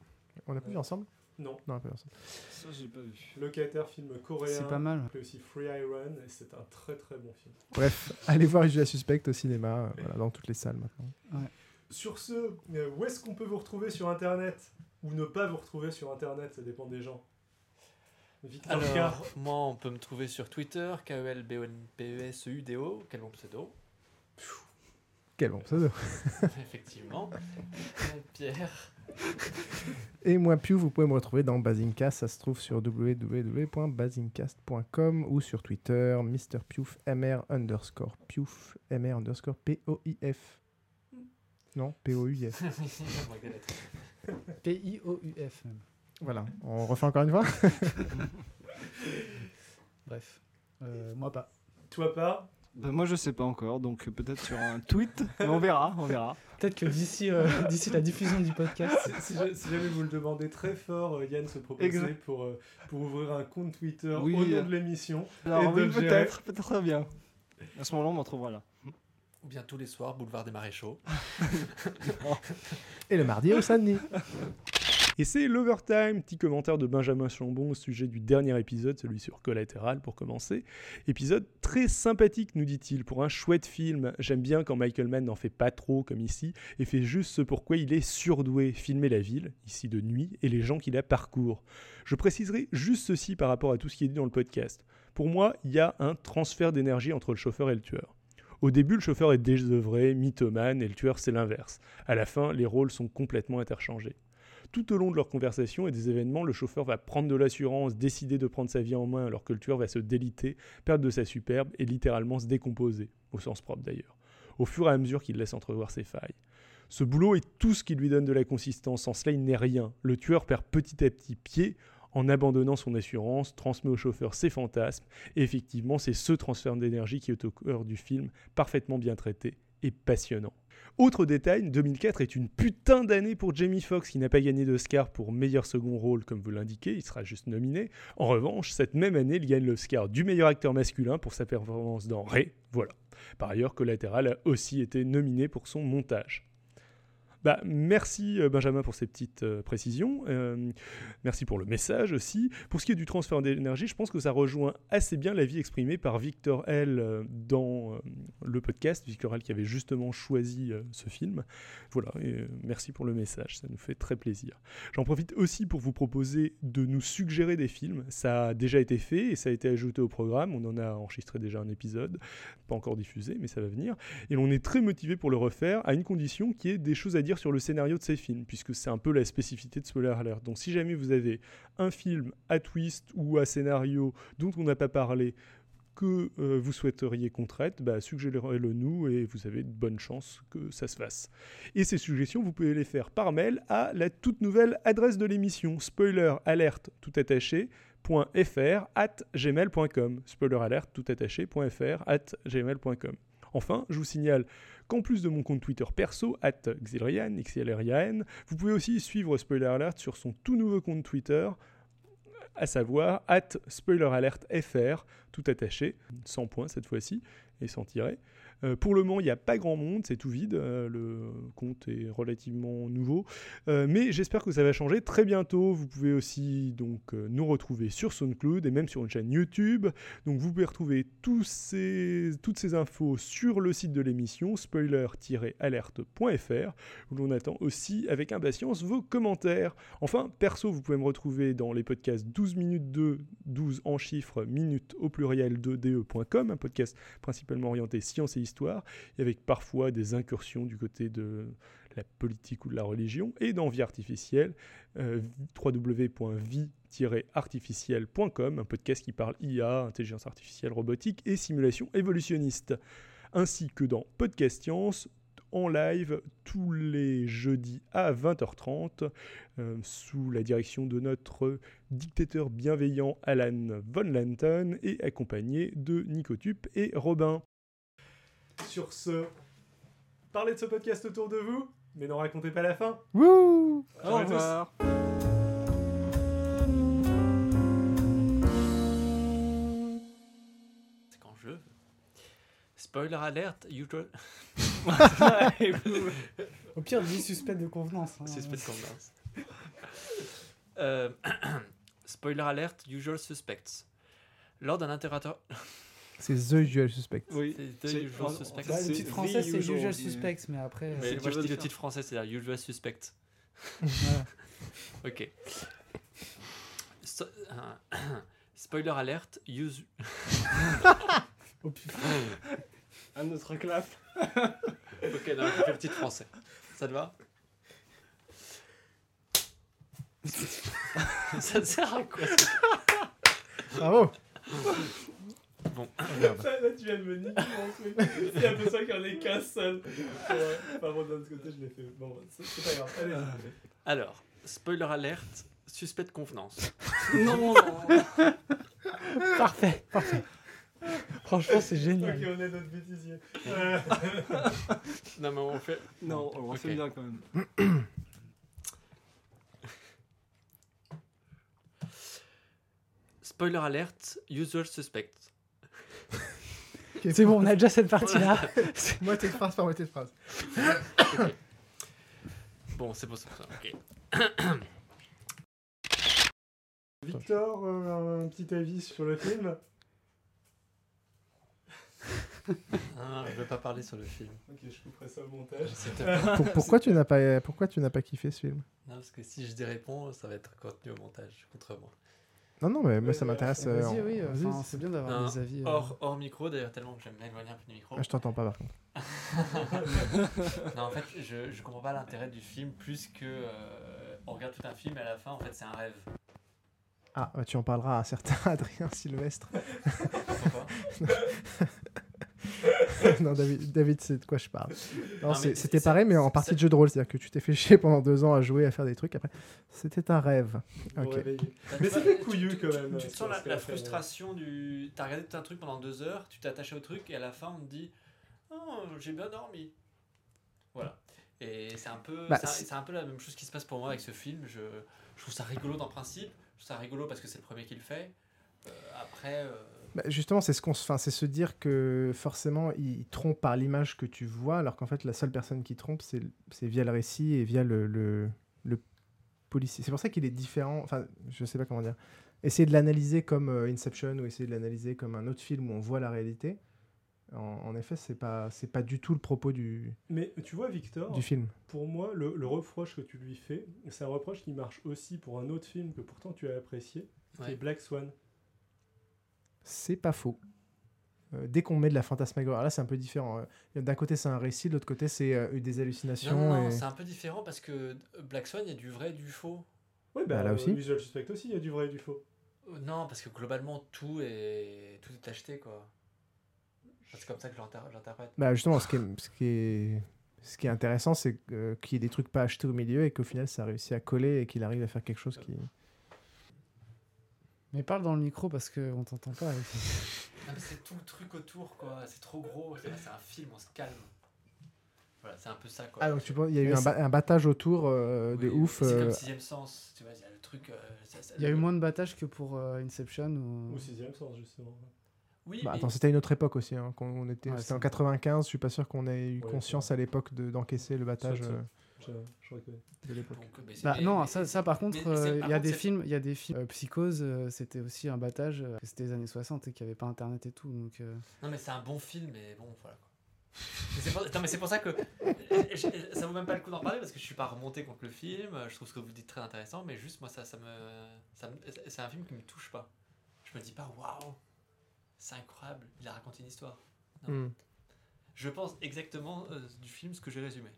On a pas vu ensemble? Non. Non, on a pas vu ensemble. Ça, j'ai pas vu. Locataire, film coréen. C'est pas mal. appelé aussi Free Iron, et c'est un très très bon film. Bref, allez voir Julia Suspect au cinéma, euh, voilà, dans toutes les salles maintenant. Sur ce, euh, où est-ce qu'on peut vous retrouver sur internet? Ou ne pas vous retrouver sur internet, ça dépend des gens. Victor K. Alors, moi, on peut me trouver sur Twitter, E K-E-L-B-O-N-P-E-S-U-D-O. Quel bon pseudo. Quel bon pseudo. Effectivement. Pierre. Et moi, Pew, vous pouvez me retrouver dans Basingcast. Ça se trouve sur www.basingcast.com ou sur Twitter, Mr. Piouf, MR underscore Piouf, MR underscore P-O-I-F. Non, P-O-U-F. P-I-O-U-F même. Voilà, on refait encore une fois Bref. Euh, moi pas. Toi pas Bah, moi, je sais pas encore, donc peut-être sur un tweet. mais on verra, on verra. Peut-être que d'ici euh, d'ici la diffusion du podcast. si, ja- si jamais vous le demandez très fort, euh, Yann se proposait Exact. pour, euh, pour ouvrir un compte Twitter Oui, au nom euh, de l'émission. oui, peut-être, peut-être bien. À ce moment-là, on m'en trouvera là. Ou bien tous les soirs, boulevard des Maréchaux. Et le mardi au samedi. Et c'est l'Overtime, petit commentaire de Benjamin Chambon au sujet du dernier épisode, celui sur Collateral pour commencer. Épisode très sympathique, nous dit-il, pour un chouette film. J'aime bien quand Michael Mann n'en fait pas trop comme ici et fait juste ce pourquoi il est surdoué, filmer la ville, ici de nuit, et les gens qui la parcourent. Je préciserai juste ceci par rapport à tout ce qui est dit dans le podcast. Pour moi, il y a un transfert d'énergie entre le chauffeur et le tueur. Au début, le chauffeur est désœuvré, mythomane, et le tueur, c'est l'inverse. À la fin, les rôles sont complètement interchangés. Tout au long de leur conversation et des événements, le chauffeur va prendre de l'assurance, décider de prendre sa vie en main, alors que le tueur va se déliter, perdre de sa superbe et littéralement se décomposer, au sens propre d'ailleurs, au fur et à mesure qu'il laisse entrevoir ses failles. Ce boulot est tout ce qui lui donne de la consistance, sans cela il n'est rien. Le tueur perd petit à petit pied en abandonnant son assurance, transmet au chauffeur ses fantasmes, et effectivement c'est ce transfert d'énergie qui est au cœur du film, parfaitement bien traité passionnant. Autre détail, 2004 est une putain d'année pour Jamie Foxx qui n'a pas gagné d'Oscar pour meilleur second rôle comme vous l'indiquez, il sera juste nominé. En revanche, cette même année, il gagne l'Oscar du meilleur acteur masculin pour sa performance dans Ray, voilà. Par ailleurs, Collateral a aussi été nominé pour son montage. Bah, merci euh, Benjamin pour ces petites euh, précisions. Euh, merci pour le message aussi. Pour ce qui est du transfert d'énergie, je pense que ça rejoint assez bien l'avis exprimé par Victor L dans le podcast. Victor L qui avait justement choisi ce film. Voilà, merci pour le message, ça nous fait très plaisir. J'en profite aussi pour vous proposer de nous suggérer des films. Ça a déjà été fait et ça a été ajouté au programme. On en a enregistré déjà un épisode, pas encore diffusé, mais ça va venir. Et l'on est très motivé pour le refaire à une condition qui est des choses à dire sur le scénario de ces films, puisque c'est un peu la spécificité de Spoiler Alert. Donc si jamais vous avez un film à twist ou à scénario dont on n'a pas parlé, que euh, vous souhaiteriez qu'on traite, bah, suggérez-le nous et vous avez de bonnes chances que ça se fasse. Et ces suggestions, vous pouvez les faire par mail à la toute nouvelle adresse de l'émission, spoiler alerte tout attaché, .fr at gmail.com spoiler alert tout at gmail.com Enfin, je vous signale qu'en plus de mon compte Twitter perso, at Xilrian, XLRIAN, vous pouvez aussi suivre Spoiler Alert sur son tout nouveau compte Twitter, à savoir at Spoiler Alert FR, tout attaché, sans point cette fois-ci, et sans tirer. Euh, pour le moment, il n'y a pas grand monde, c'est tout vide, euh, le compte est relativement nouveau, Euh, mais j'espère que ça va changer très bientôt. Vous pouvez aussi donc nous retrouver sur SoundCloud et même sur une chaîne YouTube. Donc vous pouvez retrouver toutes ces infos sur le site de l'émission spoiler-alerte.fr où l'on attend aussi avec impatience vos commentaires. Enfin, perso, vous pouvez me retrouver dans les podcasts 12 minutes 2, 12 en chiffres, minutes au pluriel de de.com, un podcast principalement orienté science et histoire, et avec parfois des incursions du côté de la politique ou de la religion, et dans Vie Artificielle, euh, www.vie-artificielle.com, un podcast qui parle IA, intelligence artificielle, robotique et simulation évolutionniste, ainsi que dans Podcast Science, en live tous les jeudis à 20h30 euh, sous la direction de notre dictateur bienveillant Alan Von Lanton et accompagné de Nicotup et Robin. Sur ce, parlez de ce podcast autour de vous, mais n'en racontez pas la fin. Wouh Ciao à tous. C'est quand je veux. Spoiler alert, usual. Au pire, dis suspect de convenance. hein. Suspect de convenance. Euh, spoiler alert, usual suspects. Lors d'un interrogatoire. C'est The Usual Suspect. Oui. C'est The usual suspects. Bah, le titre français, c'est Usual, Suspects, mais après. Mais moi je dis le titre français, c'est usual suspect. voilà. Ok. Euh, spoiler alert, use. Oh putain. Un autre clap. ok, non, je fais petit français. Ça te va Ça te sert à quoi ça? Bravo Bon. Là, là, tu viens de me niquer mon truc. C'est un peu ça qu'il y en ait qu'un seul. Enfin bon, d'un autre côté, je l'ai fait. Bon, c'est c'est pas grave. Allez. Alors, spoiler alert, suspect de convenance. Non Parfait, parfait. Franchement, c'est génial. Ok, on est notre bêtisier. Euh, Non, mais on fait. Non, on Ok. fait bien quand même. Spoiler alert, usual suspect. C'est bon, on a déjà cette partie-là. Moitié de phrase par moitié de phrase. Bon, c'est pour ça. Ok. Victor, euh, un petit avis sur le film? Ah, je veux pas parler sur le film. Ok, je couperai ça au montage. Pour- pourquoi tu n'as pas, pourquoi tu n'as pas kiffé ce film? Non, parce que si je dis réponds, ça va être contenu au montage contre moi. Non, non, mais moi ça m'intéresse. euh, Vas-y, en- oui, vas-y. enfin, c'est bien d'avoir Non, des avis. euh. hors, hors micro, d'ailleurs, tellement que j'aime m'éloigner un peu du micro. Ah, je t'entends pas par contre. non, en fait, je, je comprends pas l'intérêt du film plus que. euh, on regarde tout un film et à la fin, en fait, c'est un rêve. Ah, bah, tu en parleras à un certain Adrien Sylvestre. Pourquoi? non, David, David c'est de quoi je parle. C'était c'est- pareil, mais en partie de jeu de rôle. C'est-à-dire que tu t'es fait chier pendant deux ans à jouer, à faire des trucs. Après, c'était un rêve. Mais tu fait couillu tu- quand tu- même. Tu, te sens la, frustration du. T'as regardé tout un truc pendant deux heures, tu t'es attaché au truc et à la fin, on te dit Oh, j'ai bien dormi. Voilà. Et c'est un, peu, Bah, c'est un- peu la même chose qui se passe pour moi avec ce film. Je, je trouve ça rigolo dans le principe. Je trouve ça rigolo parce que c'est le premier qui le fait. Euh, après. euh, Bah, justement, c'est ce qu'on se, enfin, c'est se dire que forcément, il trompe par l'image que tu vois, alors qu'en fait, la seule personne qui trompe, c'est c'est via le récit et via le, le, le policier. C'est pour ça qu'il est différent. Enfin, je sais pas comment dire. Essayer de l'analyser comme euh, Inception ou essayer de l'analyser comme un autre film où on voit la réalité. En, en effet, c'est pas, c'est pas du tout le propos du, Mais tu vois, Victor, du film. pour moi, le, le reproche que tu lui fais, c'est un reproche qui marche aussi pour un autre film que pourtant tu as apprécié, qui Ouais. est Black Swan. C'est pas faux. Euh, dès qu'on met de la fantasmagorie, alors là c'est un peu différent. Euh, D'un côté c'est un récit, de l'autre côté c'est euh, des hallucinations. Non, non, non, et- c'est un peu différent parce que Black Swan, il y a du vrai et du faux. Oui, bah, Bah, là euh, aussi. Visual Suspect aussi, il y a du vrai et du faux. Euh, Non, parce que globalement, tout est, tout est acheté, quoi. Enfin, C'est comme ça que j'interprète. Bah justement, ce qui est, ce qui est, ce qui est intéressant, c'est qu'il y ait des trucs pas achetés au milieu et qu'au final, ça a réussi à coller et qu'il arrive à faire quelque chose qui... Mais parle dans le micro parce qu'on t'entend pas. C'est tout le truc autour, quoi. C'est trop gros. C'est un film, on se calme. Voilà, c'est un peu ça, quoi. Ah, donc tu penses, il y a eu un, ba- un battage autour euh, de Oui, ouf. C'est euh, comme Sixième Sens, tu vois, il y a le truc... euh, ça- ça- Il y a eu moins de battage que pour euh, Inception ou... Au sixième sens, justement. Oui, bah, mais- attends, c'était une autre époque aussi. Hein, on était, Ouais, c'était en c'est- 95, je suis pas sûr qu'on ait eu Ouais, conscience à l'époque de- d'encaisser le battage euh, Je, je reconnais. de l'époque. Bah, non, ça, ça par contre, euh, il y a des films, il y a des films. euh, Psychose, euh, c'était aussi un battage. c'était les années 60 et qu'il n'y avait pas internet et tout. Donc, euh, Non, mais c'est un bon film, mais bon, voilà, quoi. Mais c'est pour... Non, mais c'est pour ça que ça vaut même pas le coup d'en parler parce que je suis pas remonté contre le film. Je trouve ce que vous dites très intéressant, mais juste moi, ça, ça me, ça me- c'est un film qui me touche pas. Je me dis pas, waouh, c'est incroyable, il a raconté une histoire. Non. Hmm. Je pense exactement euh, du film ce que j'ai résumé.